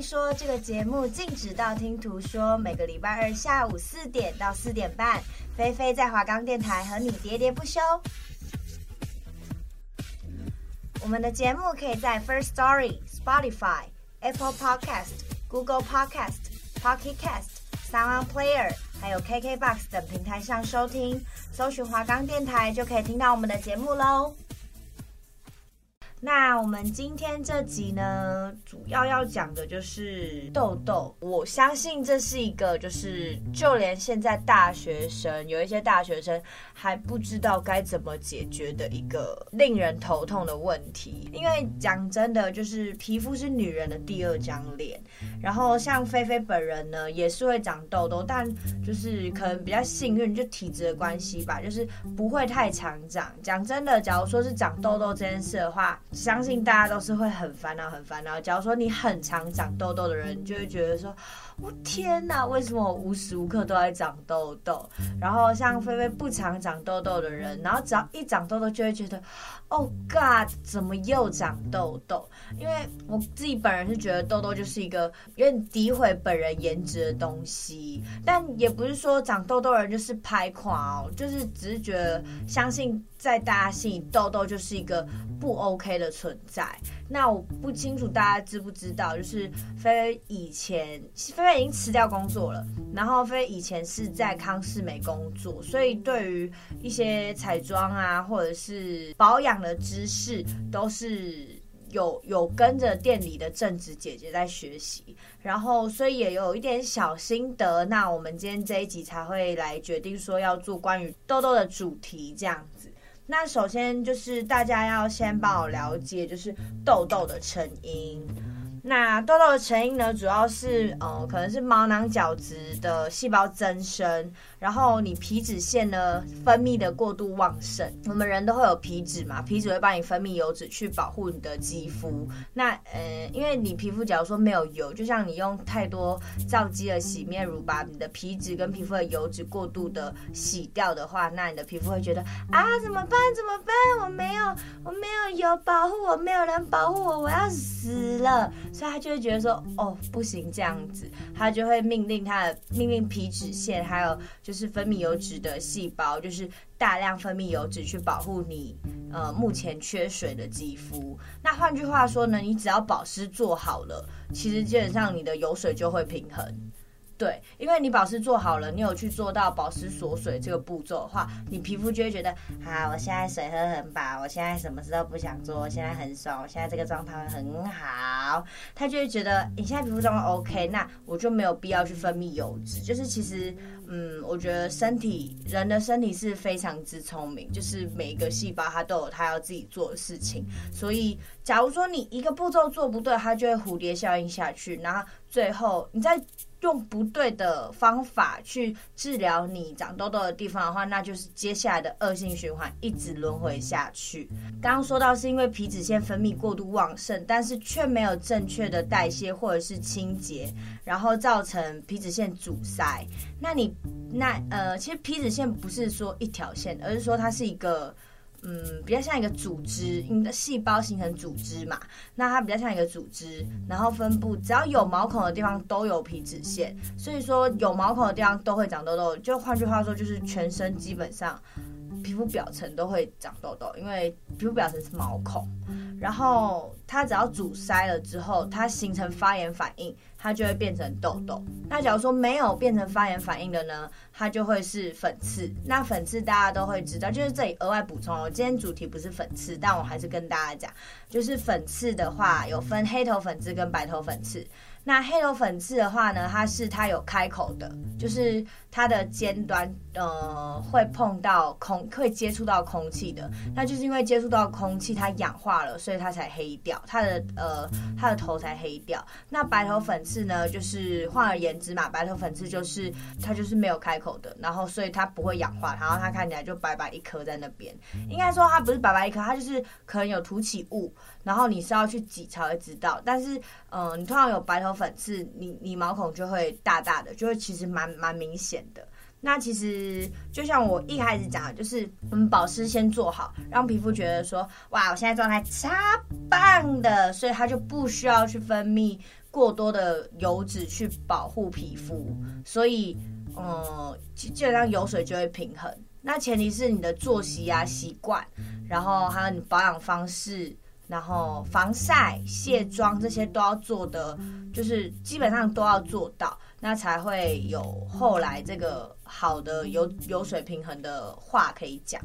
听说这个节目禁止道听途说，每个礼拜二下午四点到四点半，菲菲在华冈电台和你喋喋不休。我们的节目可以在 First Story、Spotify、Apple Podcast、Google Podcast、Pocket Cast、Sound Player，还有 KKBox 等平台上收听，搜寻华冈电台就可以听到我们的节目喽。那我们今天这集呢，主要要讲的就是痘痘。我相信这是一个，就是就连现在大学生，有一些大学生还不知道该怎么解决的一个令人头痛的问题。因为讲真的，就是皮肤是女人的第二张脸。然后像菲菲本人呢，也是会长痘痘，但就是可能比较幸运，就体质的关系吧，就是不会太常长。讲真的，假如说是长痘痘这件事的话，相信大家都是会很烦恼、很烦恼。假如说你很常长痘痘的人，就会觉得说。我天哪，为什么我无时无刻都在长痘痘？然后像菲菲不常长痘痘的人，然后只要一长痘痘，就会觉得，Oh God，怎么又长痘痘？因为我自己本人是觉得痘痘就是一个有点诋毁本人颜值的东西，但也不是说长痘痘的人就是拍垮哦，就是只是觉得相信在大家心里，痘痘就是一个不 OK 的存在。那我不清楚大家知不知道，就是菲菲以前菲菲已经辞掉工作了，然后菲菲以前是在康是美工作，所以对于一些彩妆啊或者是保养的知识，都是有有跟着店里的正职姐姐在学习，然后所以也有一点小心得。那我们今天这一集才会来决定说要做关于痘痘的主题这样。那首先就是大家要先帮我了解，就是痘痘的成因。那痘痘的成因呢，主要是呃，可能是毛囊角质的细胞增生，然后你皮脂腺呢分泌的过度旺盛。我们人都会有皮脂嘛，皮脂会帮你分泌油脂去保护你的肌肤。那呃，因为你皮肤假如说没有油，就像你用太多皂基的洗面乳把你的皮脂跟皮肤的油脂过度的洗掉的话，那你的皮肤会觉得啊，怎么办？怎么办？我没有，我没有油保护我，没有人保护我，我要死了。所以他就会觉得说，哦，不行这样子，他就会命令他的命令皮脂腺，还有就是分泌油脂的细胞，就是大量分泌油脂去保护你，呃，目前缺水的肌肤。那换句话说呢，你只要保湿做好了，其实基本上你的油水就会平衡。对，因为你保湿做好了，你有去做到保湿锁水这个步骤的话，你皮肤就会觉得，啊，我现在水喝很饱，我现在什么事都不想做，我现在很爽，我现在这个状态很好，他就会觉得你现在皮肤状况 OK，那我就没有必要去分泌油脂。就是其实，嗯，我觉得身体人的身体是非常之聪明，就是每一个细胞它都有它要自己做的事情，所以假如说你一个步骤做不对，它就会蝴蝶效应下去，然后最后你在。用不对的方法去治疗你长痘痘的地方的话，那就是接下来的恶性循环，一直轮回下去。刚刚说到是因为皮脂腺分泌过度旺盛，但是却没有正确的代谢或者是清洁，然后造成皮脂腺阻塞。那你那呃，其实皮脂腺不是说一条线，而是说它是一个。嗯，比较像一个组织，你的细胞形成组织嘛，那它比较像一个组织，然后分布，只要有毛孔的地方都有皮脂腺，所以说有毛孔的地方都会长痘痘。就换句话说，就是全身基本上皮肤表层都会长痘痘，因为皮肤表层是毛孔。然后它只要阻塞了之后，它形成发炎反应，它就会变成痘痘。那假如说没有变成发炎反应的呢，它就会是粉刺。那粉刺大家都会知道，就是这里额外补充哦，今天主题不是粉刺，但我还是跟大家讲，就是粉刺的话有分黑头粉刺跟白头粉刺。那黑头粉刺的话呢，它是它有开口的，就是它的尖端呃会碰到空，会接触到空气的。那就是因为接触到空气，它氧化了，所以它才黑掉，它的呃它的头才黑掉。那白头粉刺呢，就是换而言之嘛，白头粉刺就是它就是没有开口的，然后所以它不会氧化，然后它看起来就白白一颗在那边。应该说它不是白白一颗，它就是可能有凸起物，然后你是要去挤才会知道。但是嗯、你通常有白头粉刺，你你毛孔就会大大的，就会其实蛮蛮明显的。那其实就像我一开始讲的，就是我们保湿先做好，让皮肤觉得说，哇，我现在状态超棒的，所以它就不需要去分泌过多的油脂去保护皮肤，所以嗯，基本上油水就会平衡。那前提是你的作息啊、习惯，然后还有你保养方式。然后防晒、卸妆这些都要做的，就是基本上都要做到，那才会有后来这个好的油油水平衡的话可以讲。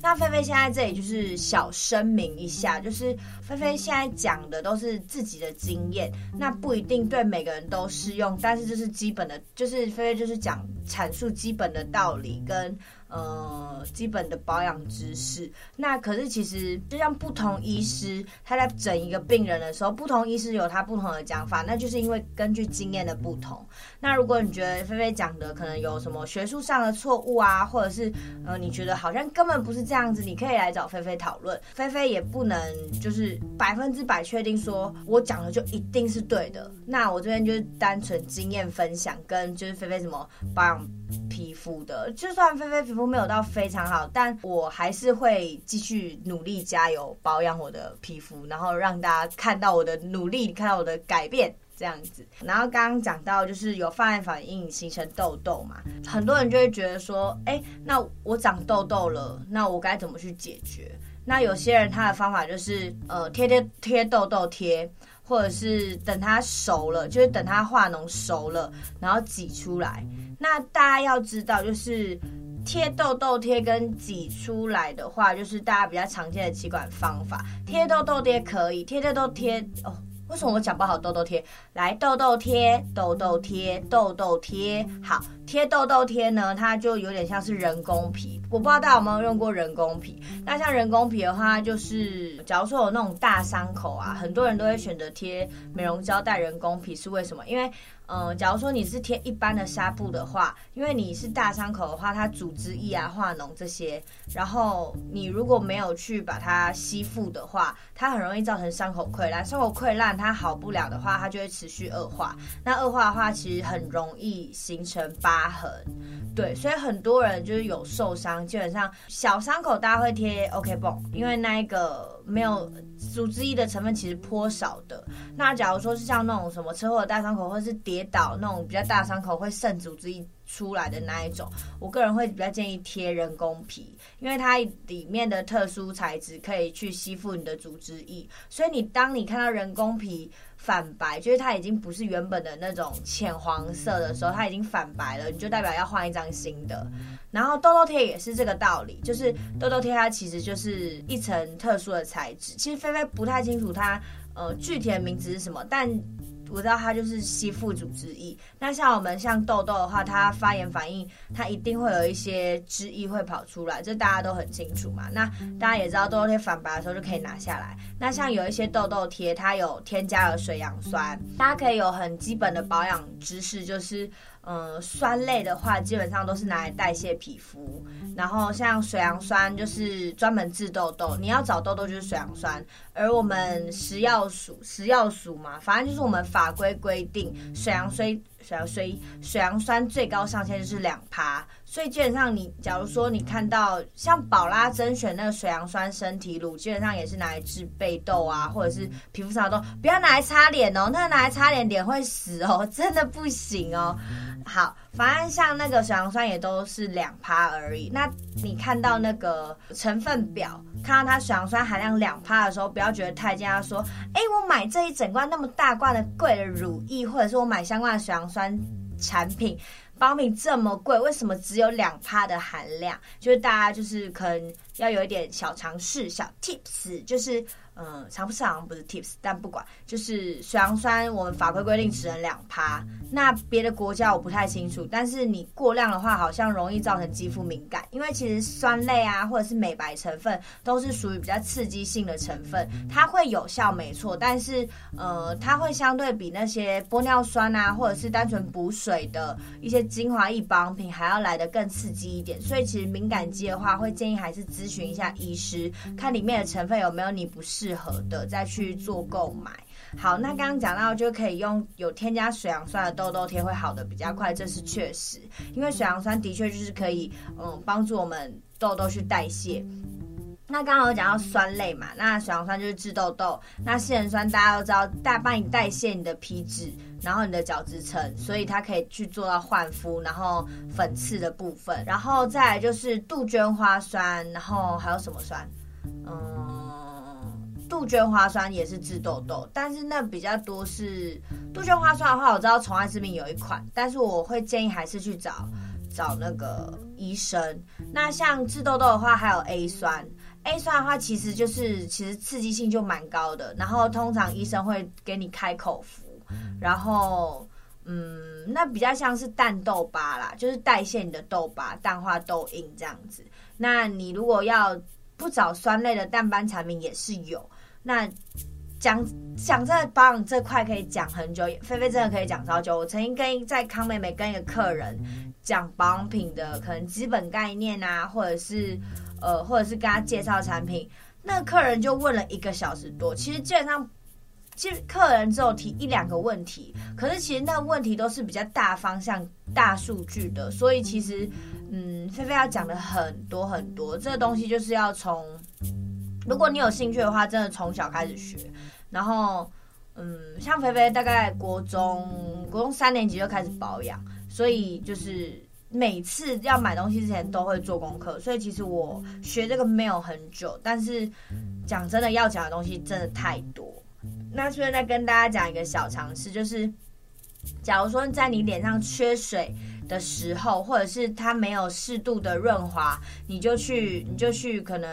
那菲菲现在这里就是小声明一下，就是菲菲现在讲的都是自己的经验，那不一定对每个人都适用，但是这是基本的，就是菲菲就是讲阐述基本的道理跟。呃，基本的保养知识。那可是其实就像不同医师他在整一个病人的时候，不同医师有他不同的讲法，那就是因为根据经验的不同。那如果你觉得菲菲讲的可能有什么学术上的错误啊，或者是呃你觉得好像根本不是这样子，你可以来找菲菲讨论。菲菲也不能就是百分之百确定说我讲的就一定是对的。那我这边就是单纯经验分享，跟就是菲菲怎么保养皮肤的，就算菲菲皮肤没有到非常好，但我还是会继续努力加油保养我的皮肤，然后让大家看到我的努力，看到我的改变这样子。然后刚刚讲到就是有发炎反应形成痘痘嘛，很多人就会觉得说，哎，那我长痘痘了，那我该怎么去解决？那有些人他的方法就是呃贴贴贴痘痘贴。或者是等它熟了，就是等它化脓熟了，然后挤出来。那大家要知道，就是贴痘痘贴跟挤出来的话，就是大家比较常见的企管方法。贴痘痘贴可以，贴痘痘贴哦。为什么我讲不好痘痘贴？来，痘痘贴，痘痘贴，痘痘贴。好，贴痘痘贴呢，它就有点像是人工皮。我不知道大家有没有用过人工皮。那像人工皮的话，就是假如说有那种大伤口啊，很多人都会选择贴美容胶带人工皮，是为什么？因为嗯，假如说你是贴一般的纱布的话，因为你是大伤口的话，它组织液啊、化脓这些，然后你如果没有去把它吸附的话，它很容易造成伤口溃烂。伤口溃烂它好不了的话，它就会持续恶化。那恶化的话，其实很容易形成疤痕。对，所以很多人就是有受伤，基本上小伤口大家会贴 OK 绷，因为那一个没有组织液的成分其实颇少的。那假如说是像那种什么车祸的大伤口，或者是跌倒那种比较大伤口会渗组织液出来的那一种，我个人会比较建议贴人工皮，因为它里面的特殊材质可以去吸附你的组织液，所以你当你看到人工皮。反白就是它已经不是原本的那种浅黄色的时候，它已经反白了，你就代表要换一张新的。然后痘痘贴也是这个道理，就是痘痘贴它其实就是一层特殊的材质。其实菲菲不太清楚它呃具体的名字是什么，但。我知道它就是吸附组织液。那像我们像痘痘的话，它发炎反应，它一定会有一些汁液会跑出来，这大家都很清楚嘛。那大家也知道痘痘贴反白的时候就可以拿下来。那像有一些痘痘贴，它有添加了水杨酸，大家可以有很基本的保养知识，就是。嗯，酸类的话，基本上都是拿来代谢皮肤。然后像水杨酸，就是专门治痘痘。你要找痘痘，就是水杨酸。而我们食药署，食药署嘛，反正就是我们法规规定，水杨酸。水杨酸，水杨酸最高上限就是两趴，所以基本上你假如说你看到像宝拉甄选那个水杨酸身体乳，基本上也是拿来治背痘啊，或者是皮肤上的痘，不要拿来擦脸哦，那拿来擦脸脸会死哦，真的不行哦。好，反正像那个水杨酸也都是两趴而已。那你看到那个成分表，看到它水杨酸含量两趴的时候，不要觉得太惊讶，说，哎，我买这一整罐那么大罐的贵的乳液，或者是我买相关的水杨酸。产品保品这么贵，为什么只有两趴的含量？就是大家就是可能要有一点小常识、小 tips，就是。嗯，常不常不是 tips，但不管，就是水杨酸，我们法规规定只能两趴。那别的国家我不太清楚，但是你过量的话，好像容易造成肌肤敏感。因为其实酸类啊，或者是美白成分，都是属于比较刺激性的成分，它会有效没错，但是呃，它会相对比那些玻尿酸啊，或者是单纯补水的一些精华液保养品还要来得更刺激一点。所以其实敏感肌的话，会建议还是咨询一下医师，看里面的成分有没有你不适。适合的再去做购买。好，那刚刚讲到就可以用有添加水杨酸的痘痘贴会好的比较快，这是确实，因为水杨酸的确就是可以嗯帮助我们痘痘去代谢。那刚刚有讲到酸类嘛，那水杨酸就是治痘痘，那杏仁酸大家都知道，大帮你代谢你的皮脂，然后你的角质层，所以它可以去做到焕肤，然后粉刺的部分，然后再来就是杜鹃花酸，然后还有什么酸？嗯。杜鹃花酸也是治痘痘，但是那比较多是杜鹃花酸的话，我知道宠爱之名有一款，但是我会建议还是去找找那个医生。那像治痘痘的话，还有 A 酸，A 酸的话其实就是其实刺激性就蛮高的，然后通常医生会给你开口服，然后嗯，那比较像是淡痘疤啦，就是代谢你的痘疤，淡化痘印这样子。那你如果要不找酸类的淡斑产品也是有。那讲讲这保养这块可以讲很久，菲菲真的可以讲超久。我曾经跟在康美美跟一个客人讲保养品的可能基本概念啊，或者是呃，或者是跟他介绍产品，那客人就问了一个小时多。其实基本上，其实客人只有提一两个问题，可是其实那问题都是比较大方向、大数据的，所以其实嗯，菲菲要讲的很多很多，这个东西就是要从。如果你有兴趣的话，真的从小开始学，然后，嗯，像菲菲大概国中国中三年级就开始保养，所以就是每次要买东西之前都会做功课，所以其实我学这个没有很久，但是讲真的要讲的东西真的太多。那顺便再跟大家讲一个小常识，就是假如说在你脸上缺水的时候，或者是它没有适度的润滑，你就去你就去可能。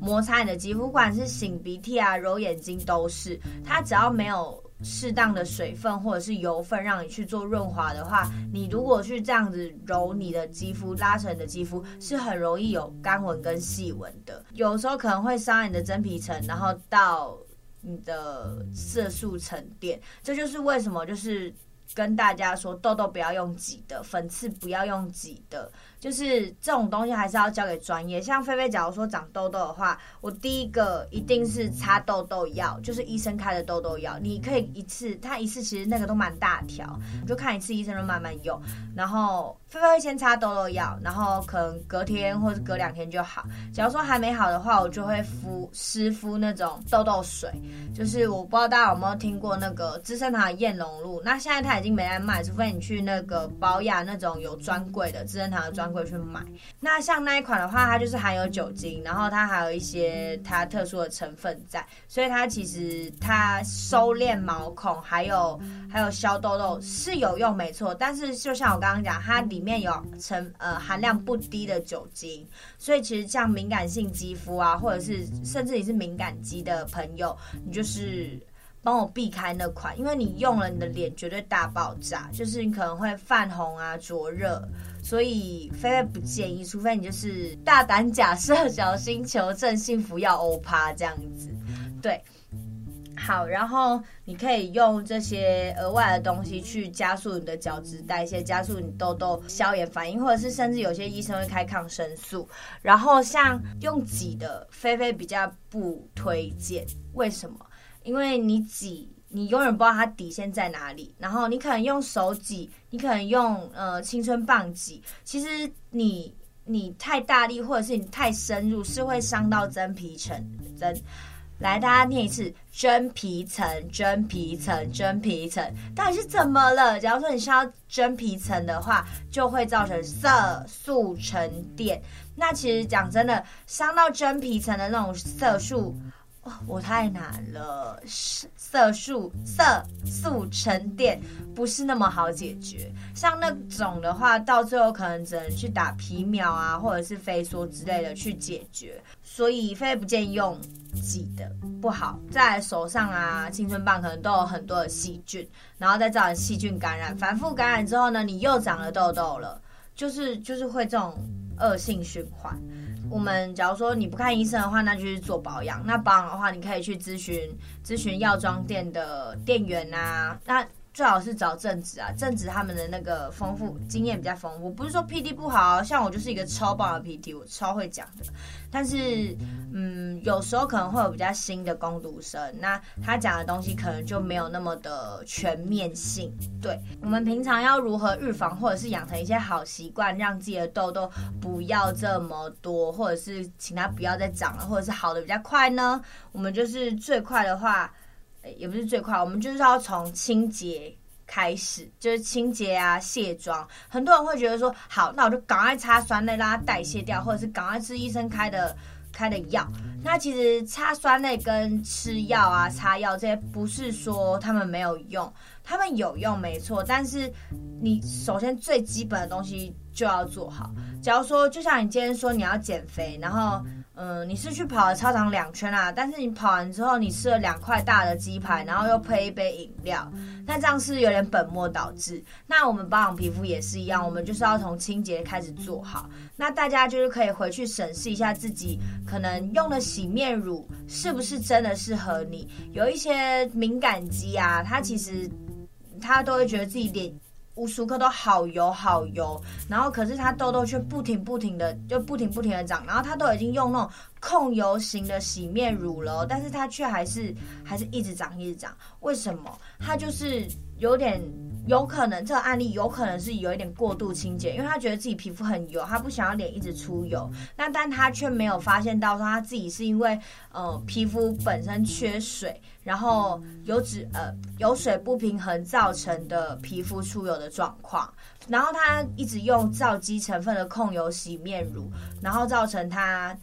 摩擦你的肌肤，不管是擤鼻涕啊、揉眼睛都是。它只要没有适当的水分或者是油分让你去做润滑的话，你如果去这样子揉你的肌肤、拉扯你的肌肤，是很容易有干纹跟细纹的。有时候可能会伤你的真皮层，然后到你的色素沉淀。这就是为什么，就是跟大家说，痘痘不要用挤的，粉刺不要用挤的。就是这种东西还是要交给专业。像菲菲，假如说长痘痘的话，我第一个一定是擦痘痘药，就是医生开的痘痘药。你可以一次，他一次其实那个都蛮大条，就看一次医生就慢慢用。然后菲菲会先擦痘痘药，然后可能隔天或者隔两天就好。假如说还没好的话，我就会敷湿敷那种痘痘水。就是我不知道大家有没有听过那个资生堂的燕龙露，那现在它已经没在卖，除非你去那个保雅那种有专柜的资生堂的专。柜去买。那像那一款的话，它就是含有酒精，然后它还有一些它特殊的成分在，所以它其实它收敛毛孔，还有还有消痘痘是有用，没错。但是就像我刚刚讲，它里面有成呃含量不低的酒精，所以其实像敏感性肌肤啊，或者是甚至你是敏感肌的朋友，你就是帮我避开那款，因为你用了你的脸绝对大爆炸，就是你可能会泛红啊、灼热。所以菲菲不建议，除非你就是大胆假设，小心求证，幸福要欧趴这样子。对，好，然后你可以用这些额外的东西去加速你的角质代谢，加速你痘痘消炎反应，或者是甚至有些医生会开抗生素。然后像用挤的，菲菲比较不推荐。为什么？因为你挤。你永远不知道它底线在哪里，然后你可能用手挤，你可能用呃青春棒挤，其实你你太大力或者是你太深入，是会伤到真皮层。真，来，大家念一次：真皮层，真皮层，真皮层，到底是怎么了？假如说你伤到真皮层的话，就会造成色素沉淀。那其实讲真的，伤到真皮层的那种色素。哦，我太难了，色素色素沉淀不是那么好解决。像那种的话，到最后可能只能去打皮秒啊，或者是飞梭之类的去解决。所以非不建议用挤的，不好。在手上啊，青春棒可能都有很多的细菌，然后再造成细菌感染，反复感染之后呢，你又长了痘痘了，就是就是会这种恶性循环。我们假如说你不看医生的话，那就是做保养。那保养的话，你可以去咨询咨询药妆店的店员啊。那最好是找正职啊，正职他们的那个丰富经验比较丰富。不是说 PT 不好，像我就是一个超棒的 PT，我超会讲的。但是，嗯，有时候可能会有比较新的攻读生，那他讲的东西可能就没有那么的全面性。对，我们平常要如何预防，或者是养成一些好习惯，让自己的痘痘不要这么多，或者是请它不要再长了，或者是好的比较快呢？我们就是最快的话。也不是最快，我们就是要从清洁开始，就是清洁啊、卸妆。很多人会觉得说，好，那我就赶快擦酸类，让它代谢掉，或者是赶快吃医生开的开的药。那其实擦酸类跟吃药啊、擦药这些，不是说他们没有用，他们有用没错。但是你首先最基本的东西就要做好。假如说，就像你今天说你要减肥，然后。嗯你是去跑了操场两圈啊，但是你跑完之后，你吃了两块大的鸡排，然后又配一杯饮料，那这样是有点本末倒置。那我们保养皮肤也是一样，我们就是要从清洁开始做好。那大家就是可以回去审视一下自己可能用的洗面乳是不是真的适合你。有一些敏感肌啊，它其实它都会觉得自己脸。无数颗都好油好油，然后可是它痘痘却不停不停的就不停不停的长，然后它都已经用那种控油型的洗面乳了，但是它却还是还是一直长一直长，为什么？它就是有点。有可能这个案例有可能是有一点过度清洁，因为他觉得自己皮肤很油，他不想要脸一直出油。那但他却没有发现到说他自己是因为呃皮肤本身缺水，然后油脂呃油水不平衡造成的皮肤出油的状况。然后他一直用皂基成分的控油洗面乳，然后造成他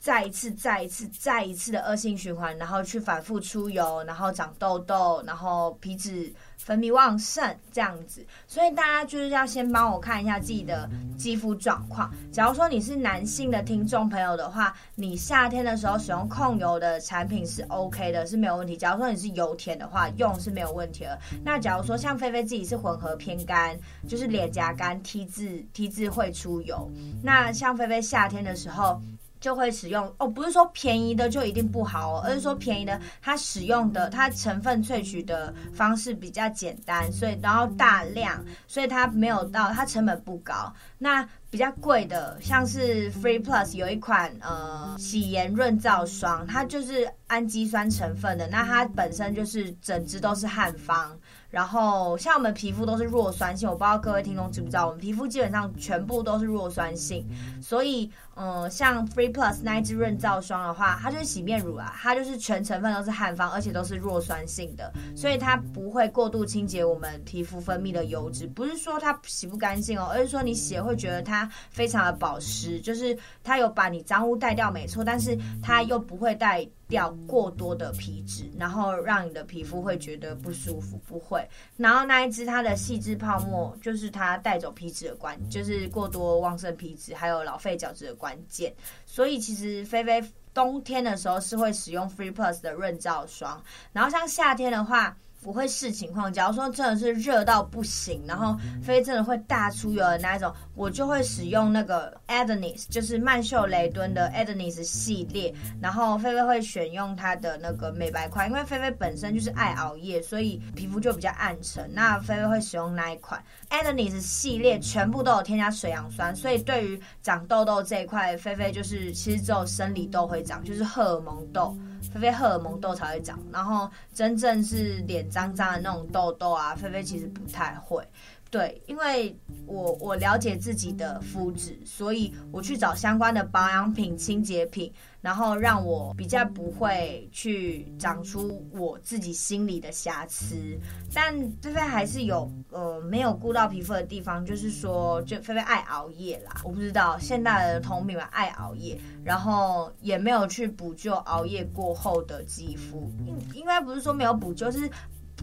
再一次、再一次、再一次的恶性循环，然后去反复出油，然后长痘痘，然后皮脂。分泌旺盛这样子，所以大家就是要先帮我看一下自己的肌肤状况。假如说你是男性的听众朋友的话，你夏天的时候使用控油的产品是 OK 的，是没有问题。假如说你是油田的话，用是没有问题的。那假如说像菲菲自己是混合偏干，就是脸颊干，T 字 T 字会出油。那像菲菲夏天的时候。就会使用哦，不是说便宜的就一定不好哦，而是说便宜的它使用的它成分萃取的方式比较简单，所以然后大量，所以它没有到它成本不高。那比较贵的像是 Free Plus 有一款呃洗颜润燥霜，它就是氨基酸成分的，那它本身就是整支都是汉方。然后像我们皮肤都是弱酸性，我不知道各位听众知不知道，我们皮肤基本上全部都是弱酸性，所以，嗯、呃，像 Free Plus 那一支润燥霜的话，它就是洗面乳啊，它就是全成分都是汉方，而且都是弱酸性的，所以它不会过度清洁我们皮肤分泌的油脂，不是说它洗不干净哦，而是说你洗了会觉得它非常的保湿，就是它有把你脏污带掉没错，但是它又不会带掉过多的皮脂，然后让你的皮肤会觉得不舒服，不会。然后那一支它的细致泡沫，就是它带走皮脂的关，就是过多旺盛皮脂还有老废角质的关键。所以其实菲菲冬天的时候是会使用 Free Plus 的润燥霜，然后像夏天的话。我会视情况，假如说真的是热到不行，然后菲菲真的会大出油的那一种，我就会使用那个 Adonis，就是曼秀雷敦的 Adonis 系列。然后菲菲会选用它的那个美白款，因为菲菲本身就是爱熬夜，所以皮肤就比较暗沉。那菲菲会使用那一款 Adonis 系列，全部都有添加水杨酸，所以对于长痘痘这一块，菲菲就是其实只有生理痘会长，就是荷尔蒙痘。菲菲荷尔蒙痘才会长，然后真正是脸脏脏的那种痘痘啊，菲菲其实不太会。对，因为我我了解自己的肤质，所以我去找相关的保养品、清洁品，然后让我比较不会去长出我自己心里的瑕疵。但菲菲还是有呃没有顾到皮肤的地方，就是说，就菲菲爱熬夜啦。我不知道现代的同品们爱熬夜，然后也没有去补救熬夜过后的肌肤。应应该不是说没有补救，是。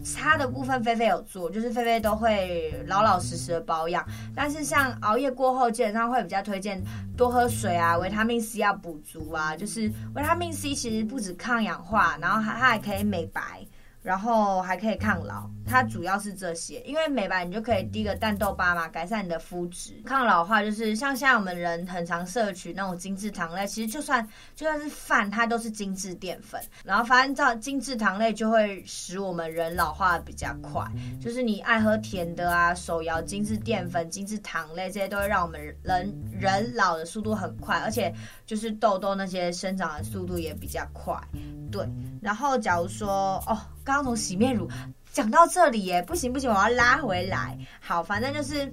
差的部分菲菲有做，就是菲菲都会老老实实的保养。但是像熬夜过后，基本上会比较推荐多喝水啊，维他命 C 要补足啊。就是维他命 C 其实不止抗氧化，然后它它还可以美白。然后还可以抗老，它主要是这些，因为美白你就可以滴个淡豆巴嘛，改善你的肤质。抗老的话就是像现在我们人很常摄取那种精制糖类，其实就算就算是饭，它都是精致淀粉。然后反正照精制糖类就会使我们人老化的比较快，就是你爱喝甜的啊，手摇精致淀粉、精制糖类这些都会让我们人人老的速度很快，而且就是痘痘那些生长的速度也比较快。对，然后假如说哦。刚刚从洗面乳讲到这里耶，不行不行，我要拉回来。好，反正就是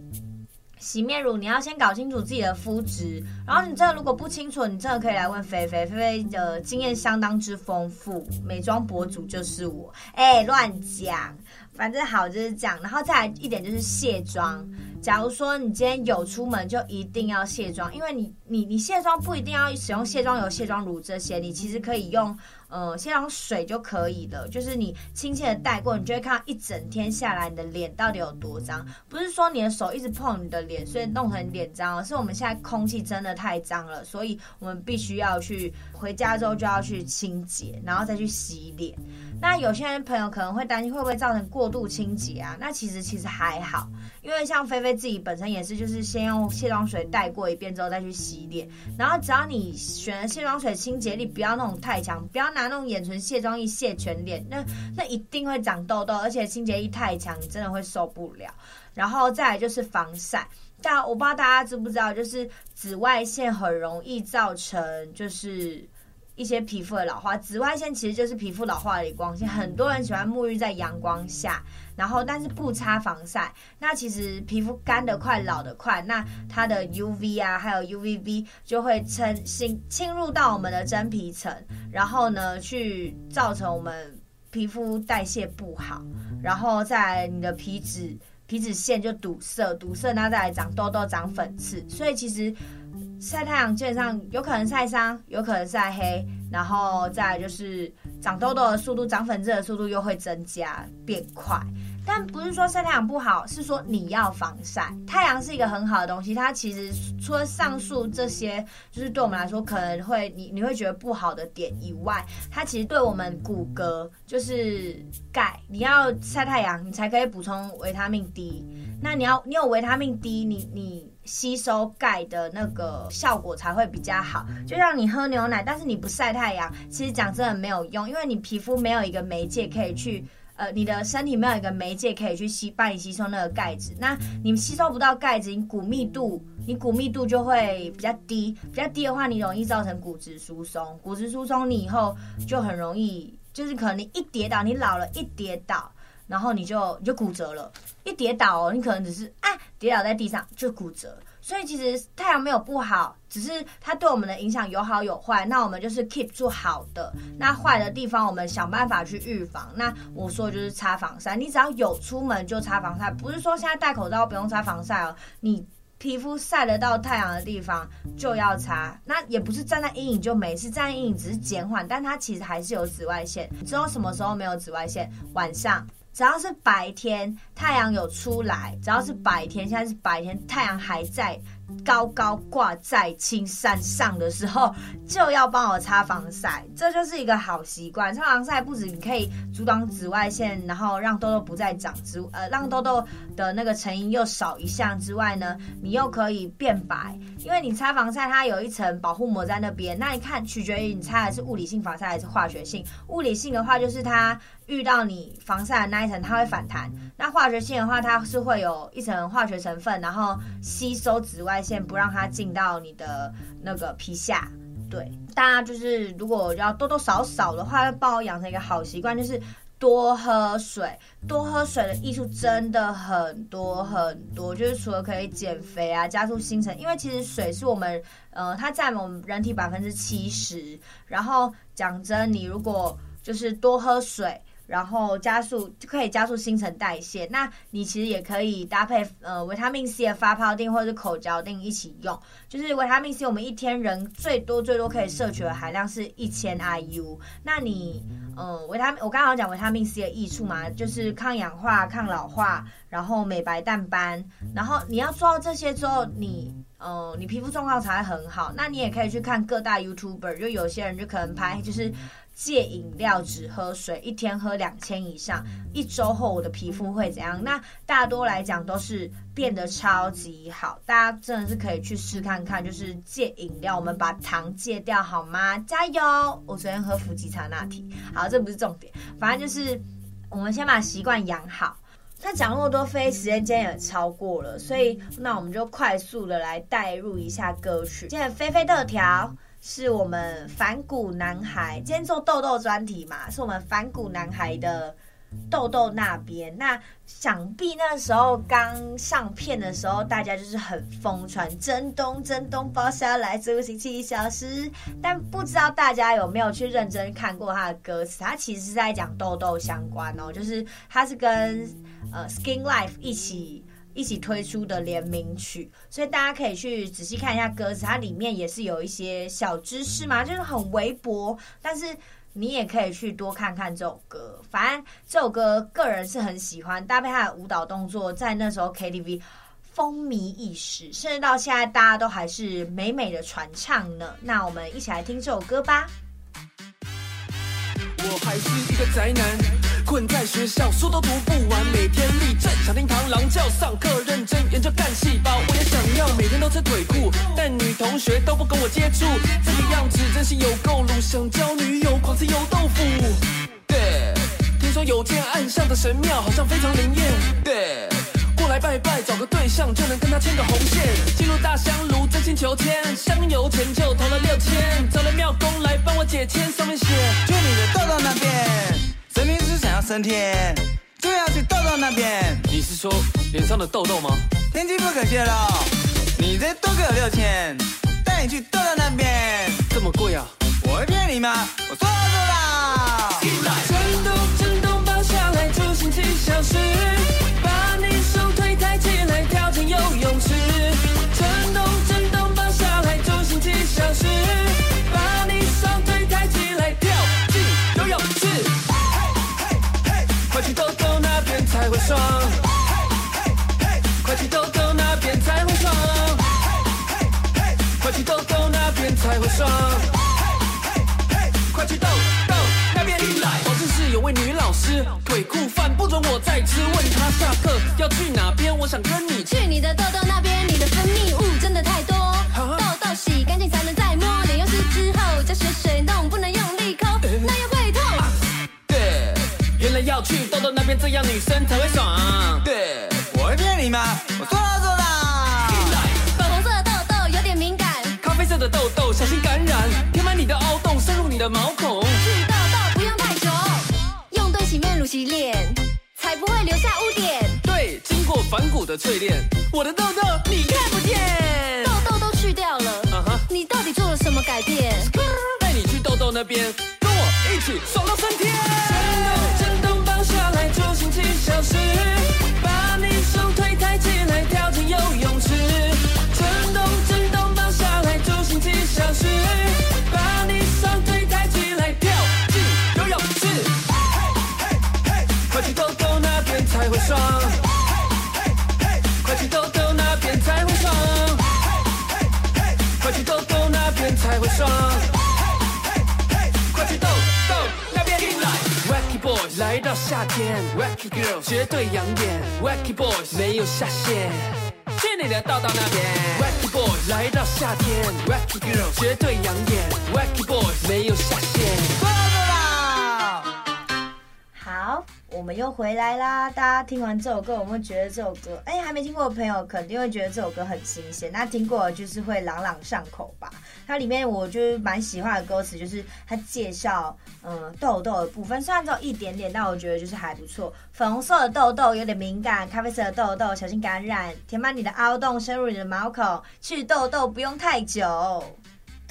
洗面乳，你要先搞清楚自己的肤质。然后你这如果不清楚，你真的可以来问菲菲，菲菲的经验相当之丰富，美妆博主就是我。哎，乱讲，反正好就是这样。然后再来一点就是卸妆。假如说你今天有出门，就一定要卸妆，因为你你你卸妆不一定要使用卸妆油、卸妆乳这些，你其实可以用。呃，卸妆水就可以了，就是你轻轻的带过，你就会看到一整天下来你的脸到底有多脏。不是说你的手一直碰你的脸，所以弄成脸脏，而是我们现在空气真的太脏了，所以我们必须要去回家之后就要去清洁，然后再去洗脸。那有些人朋友可能会担心会不会造成过度清洁啊？那其实其实还好，因为像菲菲自己本身也是，就是先用卸妆水带过一遍之后再去洗脸，然后只要你选的卸妆水清洁力不要那种太强，不要拿那种眼唇卸妆液卸全脸，那那一定会长痘痘，而且清洁力太强，你真的会受不了。然后再来就是防晒，但我不知道大家知不知道，就是紫外线很容易造成就是。一些皮肤的老化，紫外线其实就是皮肤老化的光线。很多人喜欢沐浴在阳光下，然后但是不擦防晒，那其实皮肤干得快，老得快，那它的 UV 啊，还有 UVB 就会侵侵侵入到我们的真皮层，然后呢，去造成我们皮肤代谢不好，然后在你的皮脂皮脂腺就堵塞，堵塞，然后再来长痘痘、长粉刺，所以其实。晒太阳基本上有可能晒伤，有可能晒黑，然后再就是长痘痘的速度、长粉刺的速度又会增加变快。但不是说晒太阳不好，是说你要防晒。太阳是一个很好的东西，它其实除了上述这些，就是对我们来说可能会你你会觉得不好的点以外，它其实对我们骨骼就是钙，你要晒太阳，你才可以补充维他命 D。那你要你有维他命 D，你你。吸收钙的那个效果才会比较好，就像你喝牛奶，但是你不晒太阳，其实讲真的没有用，因为你皮肤没有一个媒介可以去，呃，你的身体没有一个媒介可以去吸，帮你吸收那个钙质，那你吸收不到钙质，你骨密度，你骨密度就会比较低，比较低的话，你容易造成骨质疏松，骨质疏松，你以后就很容易，就是可能你一跌倒，你老了一跌倒。然后你就你就骨折了，一跌倒哦，你可能只是啊跌倒在地上就骨折。所以其实太阳没有不好，只是它对我们的影响有好有坏。那我们就是 keep 住好的，那坏的地方我们想办法去预防。那我说的就是擦防晒，你只要有出门就擦防晒，不是说现在戴口罩不用擦防晒哦。你皮肤晒得到太阳的地方就要擦，那也不是站在阴影就没事，站在阴影只是减缓，但它其实还是有紫外线。你知道什么时候没有紫外线？晚上。只要是白天，太阳有出来，只要是白天，现在是白天，太阳还在。高高挂在青山上的时候，就要帮我擦防晒，这就是一个好习惯。擦防晒不止你可以阻挡紫外线，然后让痘痘不再长之，呃，让痘痘的那个成因又少一项之外呢，你又可以变白，因为你擦防晒它有一层保护膜在那边。那你看，取决于你擦的是物理性防晒还是化学性。物理性的话，就是它遇到你防晒的那一层，它会反弹；那化学性的话，它是会有一层化学成分，然后吸收紫外外线。不让它进到你的那个皮下，对，大家就是如果要多多少少的话，要帮我养成一个好习惯，就是多喝水，多喝水的益处真的很多很多，就是除了可以减肥啊，加速新陈，因为其实水是我们，呃，它占我们人体百分之七十。然后讲真，你如果就是多喝水。然后加速就可以加速新陈代谢，那你其实也可以搭配呃维他命 C 的发泡錠或者是口嚼錠一起用。就是维他命 C，我们一天人最多最多可以摄取的含量是一千 IU。那你呃维他命，我刚刚讲维他命 C 的益处嘛，就是抗氧化、抗老化，然后美白淡斑。然后你要做到这些之后，你呃你皮肤状况才会很好。那你也可以去看各大 YouTuber，就有些人就可能拍就是。戒饮料，只喝水，一天喝两千以上，一周后我的皮肤会怎样？那大多来讲都是变得超级好，大家真的是可以去试看看，就是戒饮料，我们把糖戒掉好吗？加油！我昨天喝伏吉茶拿铁，好，这不是重点，反正就是我们先把习惯养好。那讲那么多，飞时间今天也超过了，所以那我们就快速的来带入一下歌曲，现在飞飞特调。是我们反骨男孩，今天做豆豆专题嘛，是我们反骨男孩的豆豆那边。那想必那时候刚上片的时候，大家就是很疯传，真东真东包下来租行七小时。但不知道大家有没有去认真看过他的歌词？他其实是在讲豆豆相关哦，就是他是跟呃 Skin Life 一起。一起推出的联名曲，所以大家可以去仔细看一下歌词，它里面也是有一些小知识嘛，就是很微薄，但是你也可以去多看看这首歌。反正这首歌个人是很喜欢，搭配它的舞蹈动作，在那时候 KTV 风靡一时，甚至到现在大家都还是美美的传唱呢。那我们一起来听这首歌吧。我还是一个宅男，困在学校，书都读不完，每天立正，想听螳螂叫，上课认真研究干细胞。我也想要每天都穿腿裤，但女同学都不跟我接触，这个样子真是有够鲁。想交女友，狂吃油豆腐。对，听说有间暗巷的神庙，好像非常灵验。对。过来拜拜，找个对象就能跟他牵个红线。进入大香炉，真心求签，香油钱就投了六千。找了庙公来帮我解签，上面写：去你的豆豆那边，神明是想要升天，就要去豆豆那边。你是说脸上的痘痘吗？天机不可泄露，你再多给我六千，带你去豆豆那边。这么贵啊？我会骗你吗？我说到做到。震动震动，放下来，出行七小时。爽，快去豆豆那边才会爽，快去豆豆那边才会爽，快去豆豆那边来。保健室有位女老师，腿裤饭不准我再吃，问她下课样女生才会爽。对我会骗你吗？我做到做到。粉红色的痘痘有点敏感，咖啡色的痘痘小心感染，填满你的凹洞，深入你的毛孔。去痘痘不用太久，用对洗面乳洗脸，才不会留下污点。对，经过反骨的淬炼，我的痘痘你看不见。痘痘都去掉了，嗯哼，你到底做了什么改变？带你去痘痘那边，跟我一起爽到升天。夏天，Wacky Girls 绝对养眼，Wacky Boys 没有下限，去你的到到那边！Wacky Boys 来到夏天，Wacky Girls 绝对养眼，Wacky Boys 没有下限。我们又回来啦！大家听完这首歌，有没有觉得这首歌，哎，还没听过的朋友肯定会觉得这首歌很新鲜。那听过就是会朗朗上口吧？它里面我就是蛮喜欢的歌词，就是它介绍嗯痘痘的部分，虽然只有一点点，但我觉得就是还不错。粉红色的痘痘有点敏感，咖啡色的痘痘小心感染，填满你的凹洞，深入你的毛孔，去痘痘不用太久。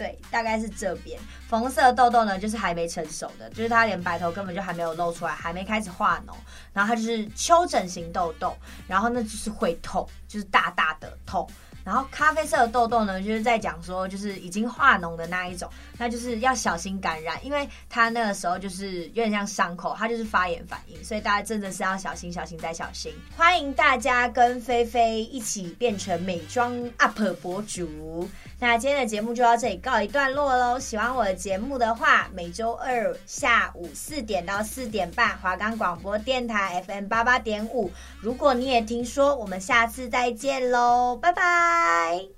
对，大概是这边。粉红色的痘痘呢，就是还没成熟的，就是它连白头根本就还没有露出来，还没开始化脓。然后它就是丘疹型痘痘，然后呢就是会痛，就是大大的痛。然后咖啡色的痘痘呢，就是在讲说，就是已经化脓的那一种，那就是要小心感染，因为它那个时候就是有点像伤口，它就是发炎反应，所以大家真的是要小心、小心再小心。欢迎大家跟菲菲一起变成美妆 UP 博主。那今天的节目就到这里告一段落喽。喜欢我的节目的话，每周二下午四点到四点半，华冈广播电台 FM 八八点五。如果你也听说，我们下次再见喽，拜拜。Bye.